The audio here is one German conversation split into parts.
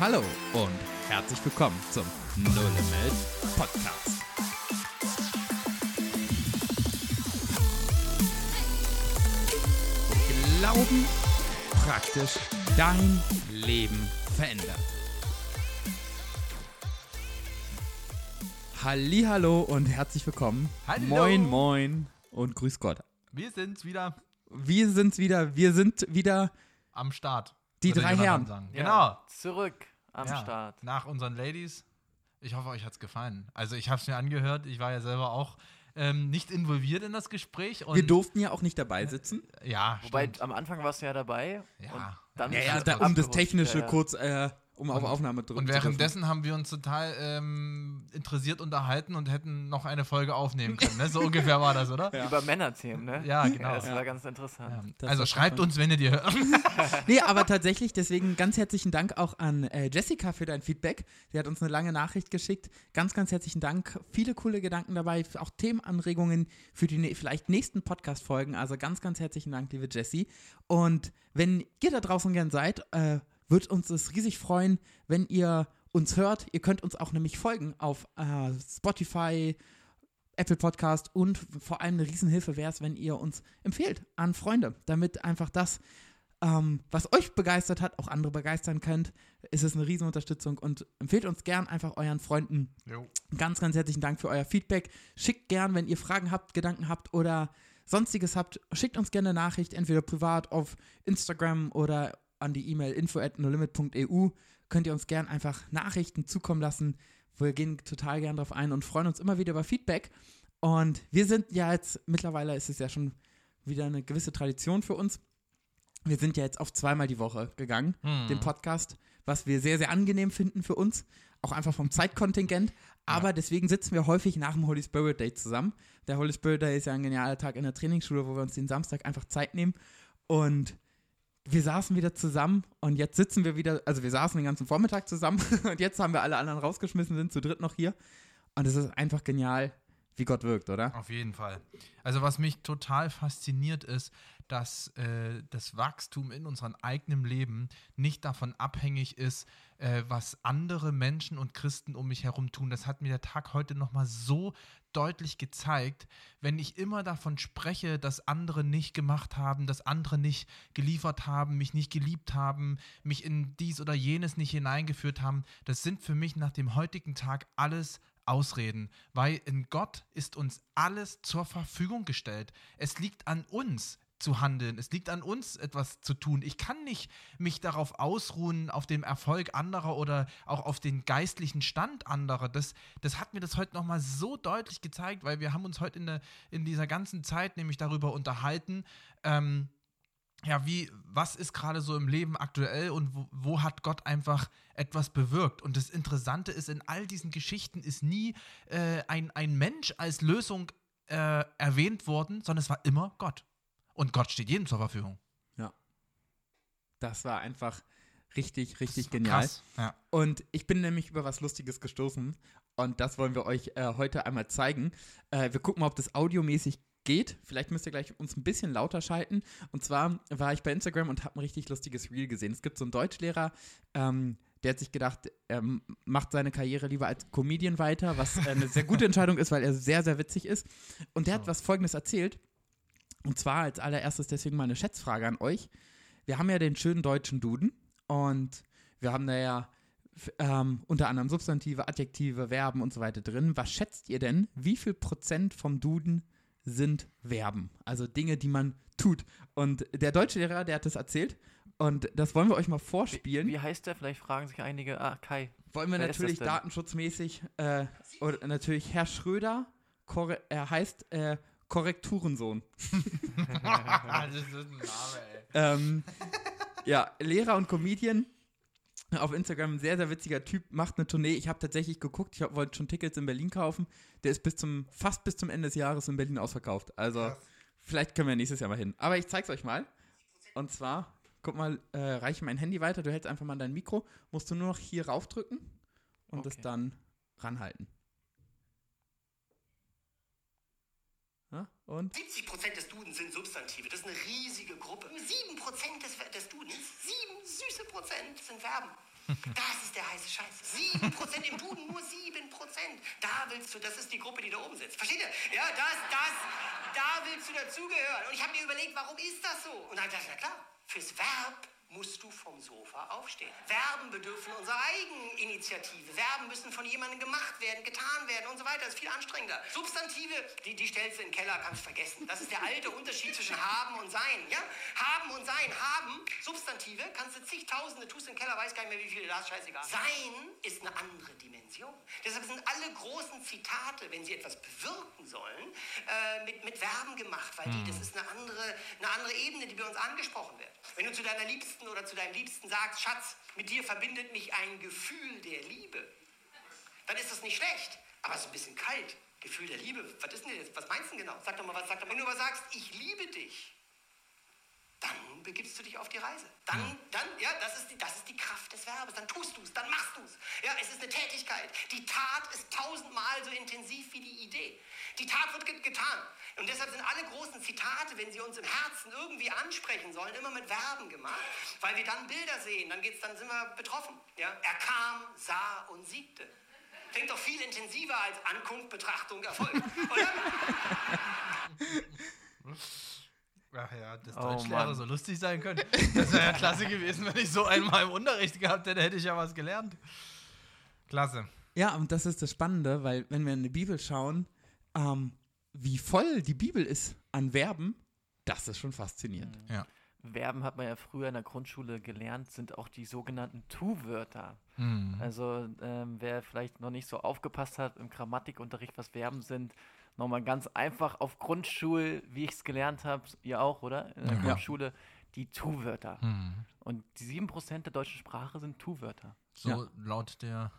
Hallo und herzlich willkommen zum No Limit Podcast. Glauben praktisch dein Leben verändert. Hallo und herzlich willkommen. Hallo. Moin, moin und grüß Gott. Wir sind's wieder Wir sind's wieder, wir sind wieder am Start. Die würde drei Herren. Sagen. Ja, Genau. Zurück am Ja, Start. Nach unseren Ladies. Ich hoffe, euch hat's gefallen. Also ich habe es mir angehört. Ich war ja selber auch ähm, nicht involviert in das Gespräch. Und wir durften ja auch nicht dabei sitzen. Ja, Wobei stimmt. am Anfang warst du ja dabei. Ja, Und dann Ja, ja, es da, um das Technische ja, ja. kurz, äh, um auf Aufnahme drücken Und währenddessen haben wir uns total ähm, interessiert unterhalten und hätten noch eine Folge aufnehmen können. Ne? So ungefähr war das, oder? Über Männerthemen, ne? Ja, genau. das Ja. war ganz interessant. Ja. Das Also schreibt schon- uns, wenn ihr die hört. Nee, aber tatsächlich, deswegen ganz herzlichen Dank auch an äh, Jessica für dein Feedback. Sie hat uns eine lange Nachricht geschickt. Ganz, ganz herzlichen Dank. Viele coole Gedanken dabei, auch Themenanregungen für die ne vielleicht nächsten Podcast-Folgen. Also ganz, ganz herzlichen Dank, liebe Jessie. Und wenn ihr da draußen gern seid, äh, wird uns es riesig freuen, wenn ihr uns hört. Ihr könnt uns auch nämlich folgen auf äh, Spotify, Apple Podcast und vor allem eine Riesenhilfe wäre es, wenn ihr uns empfehlt an Freunde, damit einfach das, ähm, was euch begeistert hat, auch andere begeistern könnt, ist es eine Riesenunterstützung und empfehlt uns gern einfach euren Freunden. Jo. Ganz, ganz herzlichen Dank für euer Feedback. Schickt gern, wenn ihr Fragen habt, Gedanken habt oder sonstiges habt, schickt uns gerne eine Nachricht, entweder privat auf Instagram oder an die E-Mail info at nolimit.eu. Könnt ihr uns gern einfach Nachrichten zukommen lassen. Wir gehen total gern drauf ein und freuen uns immer wieder über Feedback. Und wir sind ja jetzt, mittlerweile ist es ja schon wieder eine gewisse Tradition für uns. Wir sind ja jetzt auf zweimal die Woche gegangen, Hm. den Podcast, was wir sehr, sehr angenehm finden für uns. Auch einfach vom Zeitkontingent. Aber deswegen sitzen wir häufig nach dem Holy Spirit Day zusammen. Der Holy Spirit Day ist ja ein genialer Tag in der Trainingsschule, wo wir uns den Samstag einfach Zeit nehmen. Und wir saßen wieder zusammen und jetzt sitzen wir wieder, also wir saßen den ganzen Vormittag zusammen und jetzt haben wir alle anderen rausgeschmissen, sind zu dritt noch hier. Und es ist einfach genial, wie Gott wirkt, oder? Auf jeden Fall. Also was mich total fasziniert ist, dass äh, das Wachstum in unserem eigenen Leben nicht davon abhängig ist, äh, was andere Menschen und Christen um mich herum tun. Das hat mir der Tag heute nochmal so deutlich gezeigt, wenn ich immer davon spreche, dass andere nicht gemacht haben, dass andere nicht geliefert haben, mich nicht geliebt haben, mich in dies oder jenes nicht hineingeführt haben, das sind für mich nach dem heutigen Tag alles Ausreden, weil in Gott ist uns alles zur Verfügung gestellt. Es liegt an uns zu handeln. Es liegt an uns, etwas zu tun. Ich kann nicht mich darauf ausruhen, auf dem Erfolg anderer oder auch auf den geistlichen Stand anderer. Das, das hat mir das heute nochmal so deutlich gezeigt, weil wir haben uns heute in, der, in dieser ganzen Zeit nämlich darüber unterhalten, ähm, ja, wie, was ist gerade so im Leben aktuell und wo, wo hat Gott einfach etwas bewirkt? Und das Interessante ist, in all diesen Geschichten ist nie äh, ein, ein Mensch als Lösung äh, erwähnt worden, sondern es war immer Gott. Und Gott steht jedem zur Verfügung. Das war einfach richtig, richtig genial. Krass. Ja. Und ich bin nämlich über was Lustiges gestoßen und das wollen wir euch äh, heute einmal zeigen. Äh, wir gucken mal, ob das audiomäßig geht. Vielleicht müsst ihr gleich uns ein bisschen lauter schalten. Und zwar war ich bei Instagram und habe ein richtig lustiges Reel gesehen. Es gibt so einen Deutschlehrer, ähm, der hat sich gedacht, er macht seine Karriere lieber als Comedian weiter, was äh, eine sehr gute Entscheidung ist, weil er sehr, sehr witzig ist. Und der hat So. was Folgendes erzählt. Und zwar als allererstes deswegen mal eine Schätzfrage an euch. Wir haben ja den schönen deutschen Duden und wir haben da ja ähm, unter anderem Substantive, Adjektive, Verben und so weiter drin. Was schätzt ihr denn, wie viel Prozent vom Duden sind Verben? Also Dinge, die man tut. Und der deutsche Lehrer, der hat das erzählt und das wollen wir euch mal vorspielen. Wie heißt der? Vielleicht fragen sich einige. Ah, Kai. wollen wir wer natürlich datenschutzmäßig, äh, oder natürlich Herr Schröder, er heißt äh, Korrekturensohn. das ist ein Name, ey. ähm, ja, Lehrer und Comedian. Auf Instagram ein sehr, sehr witziger Typ, macht eine Tournee. Ich habe tatsächlich geguckt, ich wollte schon Tickets in Berlin kaufen. Der ist bis zum, fast bis zum Ende des Jahres in Berlin ausverkauft. Also, Krass. vielleicht können wir nächstes Jahr mal hin. Aber ich zeig's euch mal. Und zwar, guck mal, äh, reiche mein Handy weiter. Du hältst einfach mal dein Mikro. Musst du nur noch hier raufdrücken und Okay. dann ranhalten. Ja, und 70% des Dudens sind Substantive. Das ist eine riesige Gruppe. 7% des, des Dudens, 7 süße Prozent sind Verben. Das ist der heiße Scheiß. 7% im Duden, nur 7%. Da willst du, das ist die Gruppe, die da oben sitzt. Versteht ihr? Ja, das, das, da willst du dazugehören. Und ich habe mir überlegt, warum ist das so? Und dann dachte ich, na klar, fürs Verb musst du vom Sofa aufstehen. Verben bedürfen unserer Eigeninitiative. Verben müssen von jemandem gemacht werden, getan werden und so weiter. Das ist viel anstrengender. Substantive, die, die stellst du in den Keller, kannst vergessen. Das ist der alte Unterschied zwischen haben und sein. Ja? Haben und sein. Haben, Substantive, kannst du zigtausende, tust in den Keller, weiß gar nicht mehr, wie viele da ist, scheißegal. Sein ist eine andere Dimension. Deshalb sind alle großen Zitate, wenn sie etwas bewirken sollen, äh, mit, mit Verben gemacht, weil die, das ist eine andere, eine andere Ebene, die bei uns angesprochen wird. Wenn du zu deiner Liebsten oder zu deinem Liebsten sagst, Schatz, mit dir verbindet mich ein Gefühl der Liebe, dann ist das nicht schlecht, aber es ist ein bisschen kalt. Gefühl der Liebe, was ist denn das? Was meinst du denn genau? Sag doch mal was, sag doch mal. Wenn du aber sagst, ich liebe dich, begibst du dich auf die Reise. Dann, dann, ja, das ist, die, das ist die Kraft des Verbes. Dann tust du es, dann machst du es. Ja, es ist eine Tätigkeit. Die Tat ist tausendmal so intensiv wie die Idee. Die Tat wird get getan. Und deshalb sind alle großen Zitate, wenn sie uns im Herzen irgendwie ansprechen sollen, immer mit Verben gemacht, weil wir dann Bilder sehen. Dann, geht's, dann sind wir betroffen. Ja? Er kam, sah und siegte. Klingt doch viel intensiver als Ankunft, Betrachtung, Erfolg. Oder? Ach ja, dass Oh Deutschlehrer Mann. so lustig sein können. Das wäre ja klasse gewesen, wenn ich so einmal im Unterricht gehabt hätte, hätte ich ja was gelernt. Klasse. Ja, und das ist das Spannende, weil wenn wir in die Bibel schauen, ähm, wie voll die Bibel ist an Verben, das ist schon faszinierend. Ja. Verben hat man ja früher in der Grundschule gelernt, sind auch die sogenannten Tu-Wörter. Mhm. Also ähm, wer vielleicht noch nicht so aufgepasst hat im Grammatikunterricht, was Verben sind, nochmal ganz einfach auf Grundschul, wie ich es gelernt habe, ihr auch, oder? In der Ja. Grundschule, die Tu-Wörter. Mhm. Und die 7% der deutschen Sprache sind Tu-Wörter. So Ja. laut der.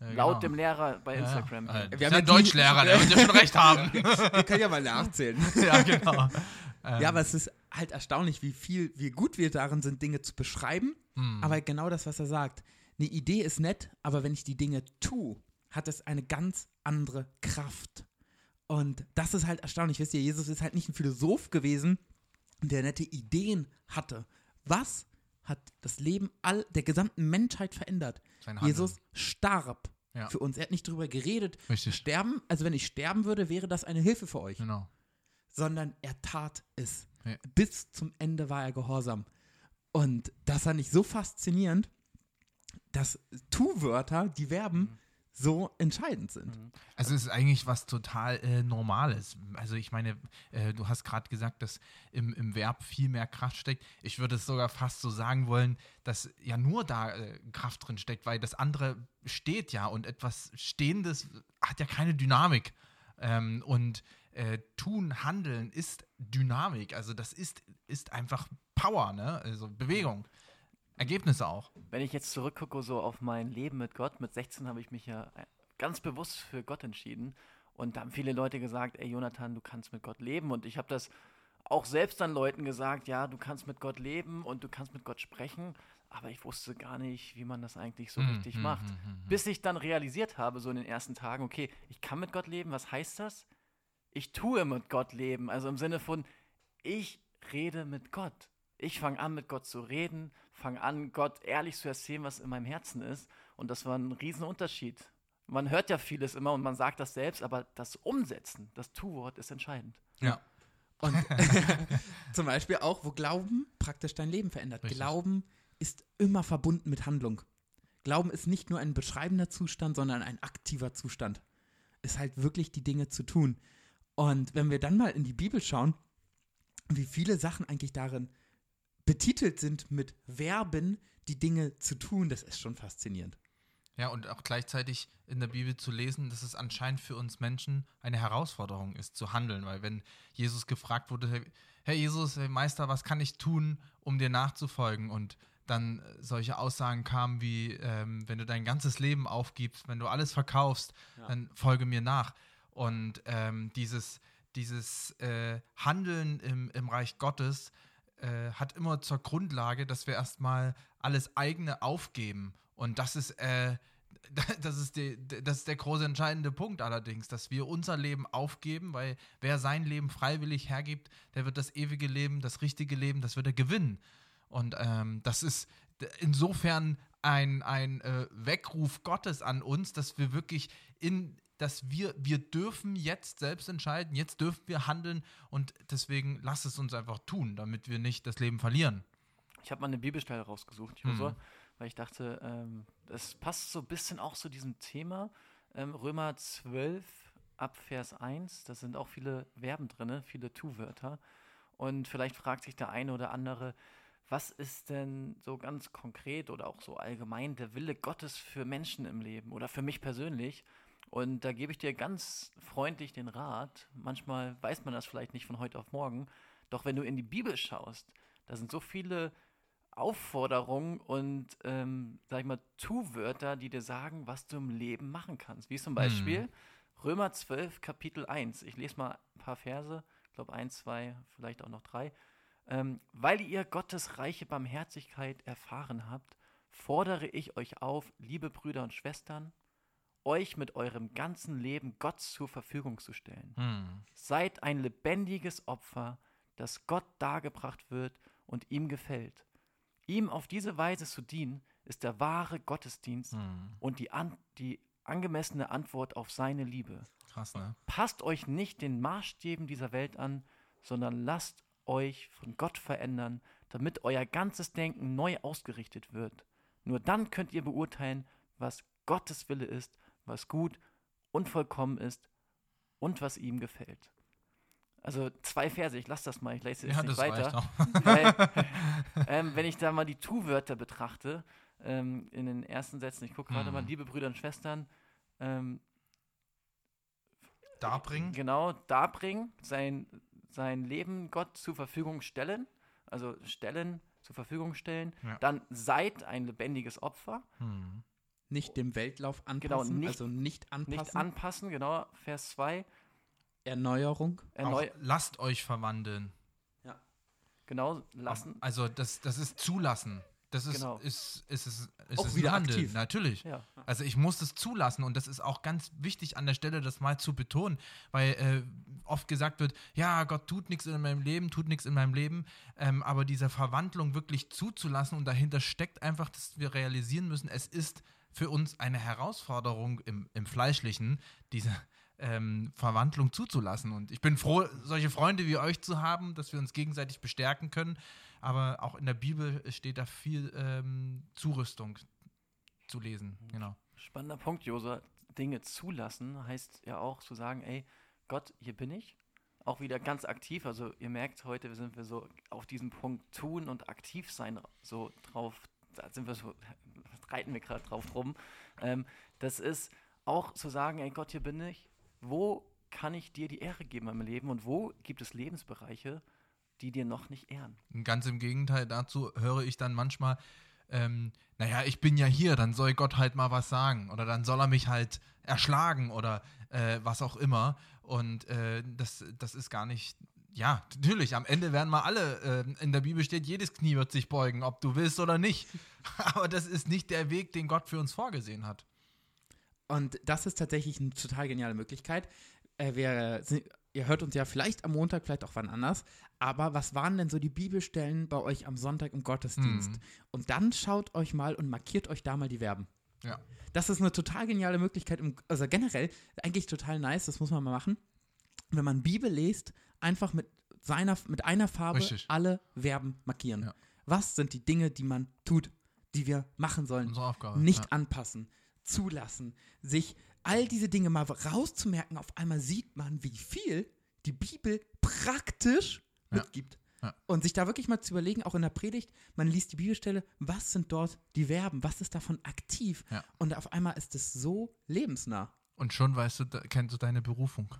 äh, Laut genau. dem Lehrer bei Ja, Instagram. Ja, äh, Wir der haben ja die- Deutschlehrer, der wird ja schon recht haben. Wir können ja mal nachzählen. ja, genau. Ähm, Ja, aber es ist halt erstaunlich, wie viel, wie gut wir darin sind, Dinge zu beschreiben. Mhm. Aber genau das, was er sagt. Eine Idee ist nett, aber wenn ich die Dinge tue, hat es eine ganz andere Kraft. Und das ist halt erstaunlich. Wisst ihr, Jesus ist halt nicht ein Philosoph gewesen, der nette Ideen hatte. Was hat das Leben all der gesamten Menschheit verändert? Jesus starb Ja. für uns. Er hat nicht drüber geredet. Richtig. Sterben, also wenn ich sterben würde, wäre das eine Hilfe für euch Genau. sondern er tat es. Ja. Bis zum Ende war er gehorsam. Und das fand ich so faszinierend, dass Tu-Wörter, die Verben, so entscheidend sind. Also es ist eigentlich was total äh, Normales. Also ich meine, äh, du hast gerade gesagt, dass im, im Verb viel mehr Kraft steckt. Ich würde es sogar fast so sagen wollen, dass ja nur da äh, Kraft drin steckt, weil das andere steht ja und etwas Stehendes hat ja keine Dynamik. Ähm, und äh, tun, handeln ist Dynamik. Also das ist, ist einfach Power, ne? Also Bewegung. Ergebnisse auch. Wenn ich jetzt zurückgucke so auf mein Leben mit Gott, mit 16 habe ich mich ja äh, ganz bewusst für Gott entschieden. Und da haben viele Leute gesagt, ey Jonathan, du kannst mit Gott leben. Und ich habe das auch selbst dann Leuten gesagt, ja, du kannst mit Gott leben und du kannst mit Gott sprechen. Aber ich wusste gar nicht, wie man das eigentlich so Hm, richtig hm, macht. hm. Bis ich dann realisiert habe, so in den ersten Tagen, okay, ich kann mit Gott leben, was heißt das? Ich tue mit Gott leben. Also im Sinne von, ich rede mit Gott. Ich fange an, mit Gott zu reden, fange an, Gott ehrlich zu erzählen, was in meinem Herzen ist. Und das war ein Riesenunterschied. Man hört ja vieles immer und man sagt das selbst, aber das Umsetzen, das Tu-Wort ist entscheidend. Ja. Und zum Beispiel auch, wo Glauben praktisch dein Leben verändert. Richtig. Glauben ist immer verbunden mit Handlung. Glauben ist nicht nur ein beschreibender Zustand, sondern ein aktiver Zustand. Ist halt wirklich die Dinge zu tun. Und wenn wir dann mal in die Bibel schauen, wie viele Sachen eigentlich darin betitelt sind mit Verben, die Dinge zu tun, das ist schon faszinierend. Ja, und auch gleichzeitig in der Bibel zu lesen, dass es anscheinend für uns Menschen eine Herausforderung ist, zu handeln. Weil wenn Jesus gefragt wurde, Herr- Jesus, Herr Meister, was kann ich tun, um dir nachzufolgen? Und dann solche Aussagen kamen wie, ähm, wenn du dein ganzes Leben aufgibst, wenn du alles verkaufst, dann folge mir nach. Und ähm, dieses, dieses äh, Handeln im, im Reich Gottes äh, hat immer zur Grundlage, dass wir erstmal alles eigene aufgeben. Und das ist, äh, das ist, die, das ist der große entscheidende Punkt allerdings, dass wir unser Leben aufgeben, weil wer sein Leben freiwillig hergibt, der wird das ewige Leben, das richtige Leben, das wird er gewinnen. Und ähm, das ist insofern ein, ein äh, Weckruf Gottes an uns, dass wir wirklich in, dass wir, wir dürfen jetzt selbst entscheiden, jetzt dürfen wir handeln und deswegen lass es uns einfach tun, damit wir nicht das Leben verlieren. Ich habe mal eine Bibelstelle rausgesucht, Mhm. Josua, weil ich dachte, ähm, das passt so ein bisschen auch zu diesem Thema. Ähm, Römer 12 ab Vers 1, da sind auch viele Verben drin, viele Tu-Wörter. Und vielleicht fragt sich der eine oder andere, was ist denn so ganz konkret oder auch so allgemein der Wille Gottes für Menschen im Leben oder für mich persönlich? Und da gebe ich dir ganz freundlich den Rat. Manchmal weiß man das vielleicht nicht von heute auf morgen. Doch wenn du in die Bibel schaust, da sind so viele Aufforderungen und, ähm, sag ich mal, Tu-Wörter, die dir sagen, was du im Leben machen kannst. Wie zum Beispiel Römer 12, Kapitel 1. Ich lese mal ein paar Verse, ich glaube 1, 2, vielleicht auch noch drei. Ähm, weil ihr Gottes reiche Barmherzigkeit erfahren habt, fordere ich euch auf, liebe Brüder und Schwestern, euch mit eurem ganzen Leben Gott zur Verfügung zu stellen. Hm. Seid ein lebendiges Opfer, das Gott dargebracht wird und ihm gefällt. Ihm auf diese Weise zu dienen, ist der wahre Gottesdienst Hm. und die, an, die angemessene Antwort auf seine Liebe. Krass, ne? Passt euch nicht den Maßstäben dieser Welt an, sondern lasst euch von Gott verändern, damit euer ganzes Denken neu ausgerichtet wird. Nur dann könnt ihr beurteilen, was Gottes Wille ist, was gut und vollkommen ist und was ihm gefällt. Also zwei Verse, ich lasse das mal, ich lese jetzt Ja, nicht weiter. Weil, ähm, wenn ich da mal die Tu-Wörter betrachte, ähm, in den ersten Sätzen, ich gucke gerade Mhm. mal, liebe Brüder und Schwestern, ähm, Darbringen. Genau, darbringen, sein, sein Leben Gott zur Verfügung stellen, also stellen, zur Verfügung stellen. Ja. Dann seid ein lebendiges Opfer, Hm. Nicht dem Weltlauf anpassen, Genau, nicht- also nicht anpassen. nicht anpassen, genau, Vers 2. Erneuerung. Erneu Auch lasst euch verwandeln. genau, lassen. Also das, das ist zulassen. Das ist, Genau. ist, ist, ist, ist, Auch ist wieder ein Handeln, aktiv. natürlich. Ja. Also ich muss das zulassen und das ist auch ganz wichtig an der Stelle, das mal zu betonen, weil äh, oft gesagt wird, ja, Gott tut nichts in meinem Leben, tut nichts in meinem Leben, ähm, aber diese Verwandlung wirklich zuzulassen und dahinter steckt einfach, dass wir realisieren müssen, es ist für uns eine Herausforderung im, im Fleischlichen, diese ähm, Verwandlung zuzulassen. Und ich bin froh, solche Freunde wie euch zu haben, dass wir uns gegenseitig bestärken können. Aber auch in der Bibel steht da viel ähm, Zurüstung zu lesen. Genau. Spannender Punkt, Josa. Dinge zulassen heißt ja auch zu sagen, ey, Gott, hier bin ich. Auch wieder ganz aktiv. Also ihr merkt, heute sind wir so auf diesen Punkt tun und aktiv sein so drauf. Da sind wir so, reiten wir gerade drauf rum. Ähm, das ist auch zu sagen, ey Gott, hier bin ich. Wo kann ich dir die Ehre geben meinem Leben und wo gibt es Lebensbereiche, die dir noch nicht ehren? Ganz im Gegenteil dazu höre ich dann manchmal, ähm, naja, ich bin ja hier, dann soll Gott halt mal was sagen. Oder dann soll er mich halt erschlagen oder äh, was auch immer. Und äh, das, das ist gar nicht. Ja, natürlich, am Ende werden mal alle, äh, in der Bibel steht, jedes Knie wird sich beugen, ob du willst oder nicht. Aber das ist nicht der Weg, den Gott für uns vorgesehen hat. Und das ist tatsächlich eine total geniale Möglichkeit. Äh, wir, ihr hört uns ja vielleicht am Montag, vielleicht auch wann anders. Aber was waren denn so die Bibelstellen bei euch am Sonntag im Gottesdienst? Mhm. Und dann schaut euch mal und markiert euch da mal die Verben. Ja. Das ist eine total geniale Möglichkeit, also generell eigentlich total nice, das muss man mal machen. Wenn man Bibel liest, einfach mit, seiner, mit einer Farbe Richtig. alle Verben markieren. Ja. Was sind die Dinge, die man tut, die wir machen sollen? Unsere Aufgabe. nicht ja. anpassen, zulassen, sich all diese Dinge mal rauszumerken. Auf einmal sieht man, wie viel die Bibel praktisch Ja. mitgibt. Ja. Und sich da wirklich mal zu überlegen, auch in der Predigt, man liest die Bibelstelle, was sind dort die Verben, was ist davon aktiv? Ja. Und auf einmal ist es so lebensnah. Und schon weißt du, kennst du deine Berufung.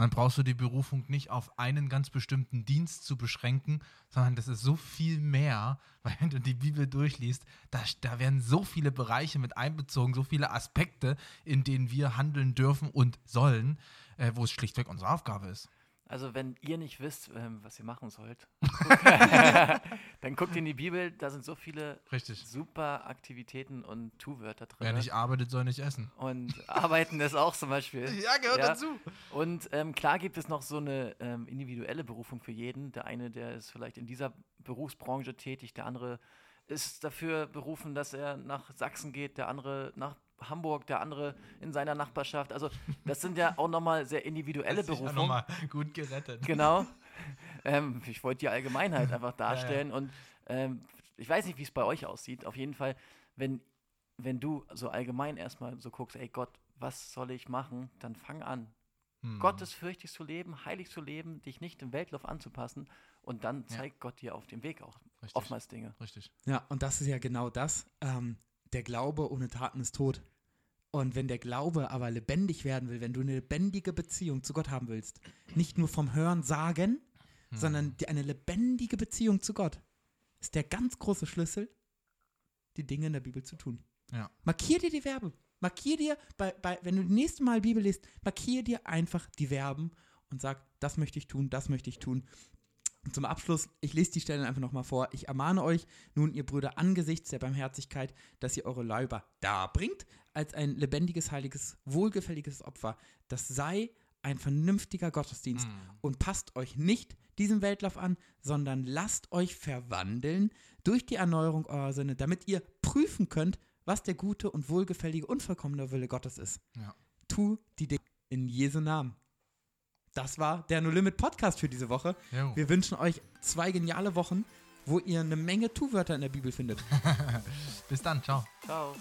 Dann brauchst du die Berufung nicht auf einen ganz bestimmten Dienst zu beschränken, sondern das ist so viel mehr, weil wenn du die Bibel durchliest, da, da werden so viele Bereiche mit einbezogen, so viele Aspekte, in denen wir handeln dürfen und sollen, äh, wo es schlichtweg unsere Aufgabe ist. Also wenn ihr nicht wisst, ähm, was ihr machen sollt, dann guckt in die Bibel, da sind so viele Richtig. super Aktivitäten und Tu-Wörter drin. Wer nicht arbeitet, soll nicht essen. Und Arbeiten ist auch zum Beispiel. Ja, gehört Ja. dazu. Und ähm, klar gibt es noch so eine ähm, individuelle Berufung für jeden. Der eine, der ist vielleicht in dieser Berufsbranche tätig, der andere ist dafür berufen, dass er nach Sachsen geht, der andere nach Hamburg, der andere in seiner Nachbarschaft. Also das sind ja auch nochmal sehr individuelle Berufungen. nochmal gut gerettet. Genau. Ähm, ich wollte die Allgemeinheit einfach darstellen und ähm, ich weiß nicht, wie es bei euch aussieht. Auf jeden Fall, wenn, wenn du so allgemein erstmal so guckst, ey Gott, was soll ich machen, dann fang an. Hm. Gottesfürchtig zu leben, heilig zu leben, dich nicht dem Weltlauf anzupassen und dann Ja. zeigt Gott dir auf dem Weg auch Richtig. oftmals Dinge. Richtig. Ja, und das ist ja genau das. Ähm, der Glaube ohne Taten ist tot. Und wenn der Glaube aber lebendig werden will, wenn du eine lebendige Beziehung zu Gott haben willst, nicht nur vom Hören sagen, Hm. sondern eine lebendige Beziehung zu Gott, ist der ganz große Schlüssel, die Dinge in der Bibel zu tun. Ja. Markier dir die Verben. Markier dir, bei, bei, wenn du das nächste Mal Bibel liest, markier dir einfach die Verben und sag, das möchte ich tun, das möchte ich tun. Und zum Abschluss, ich lese die Stellen einfach nochmal vor. Ich ermahne euch nun, ihr Brüder, angesichts der Barmherzigkeit, dass ihr eure Leiber darbringt, als ein lebendiges, heiliges, wohlgefälliges Opfer. Das sei ein vernünftiger Gottesdienst. Hm. Und passt euch nicht diesem Weltlauf an, sondern lasst euch verwandeln durch die Erneuerung eurer Sinne, damit ihr prüfen könnt, was der gute und wohlgefällige, unvollkommene Wille Gottes ist. Ja. Tu die Dinge in Jesu Namen. Das war der No Limit Podcast für diese Woche. Jo. Wir wünschen euch zwei geniale Wochen, wo ihr eine Menge Tu-Wörter in der Bibel findet. Bis dann. Ciao. Ciao.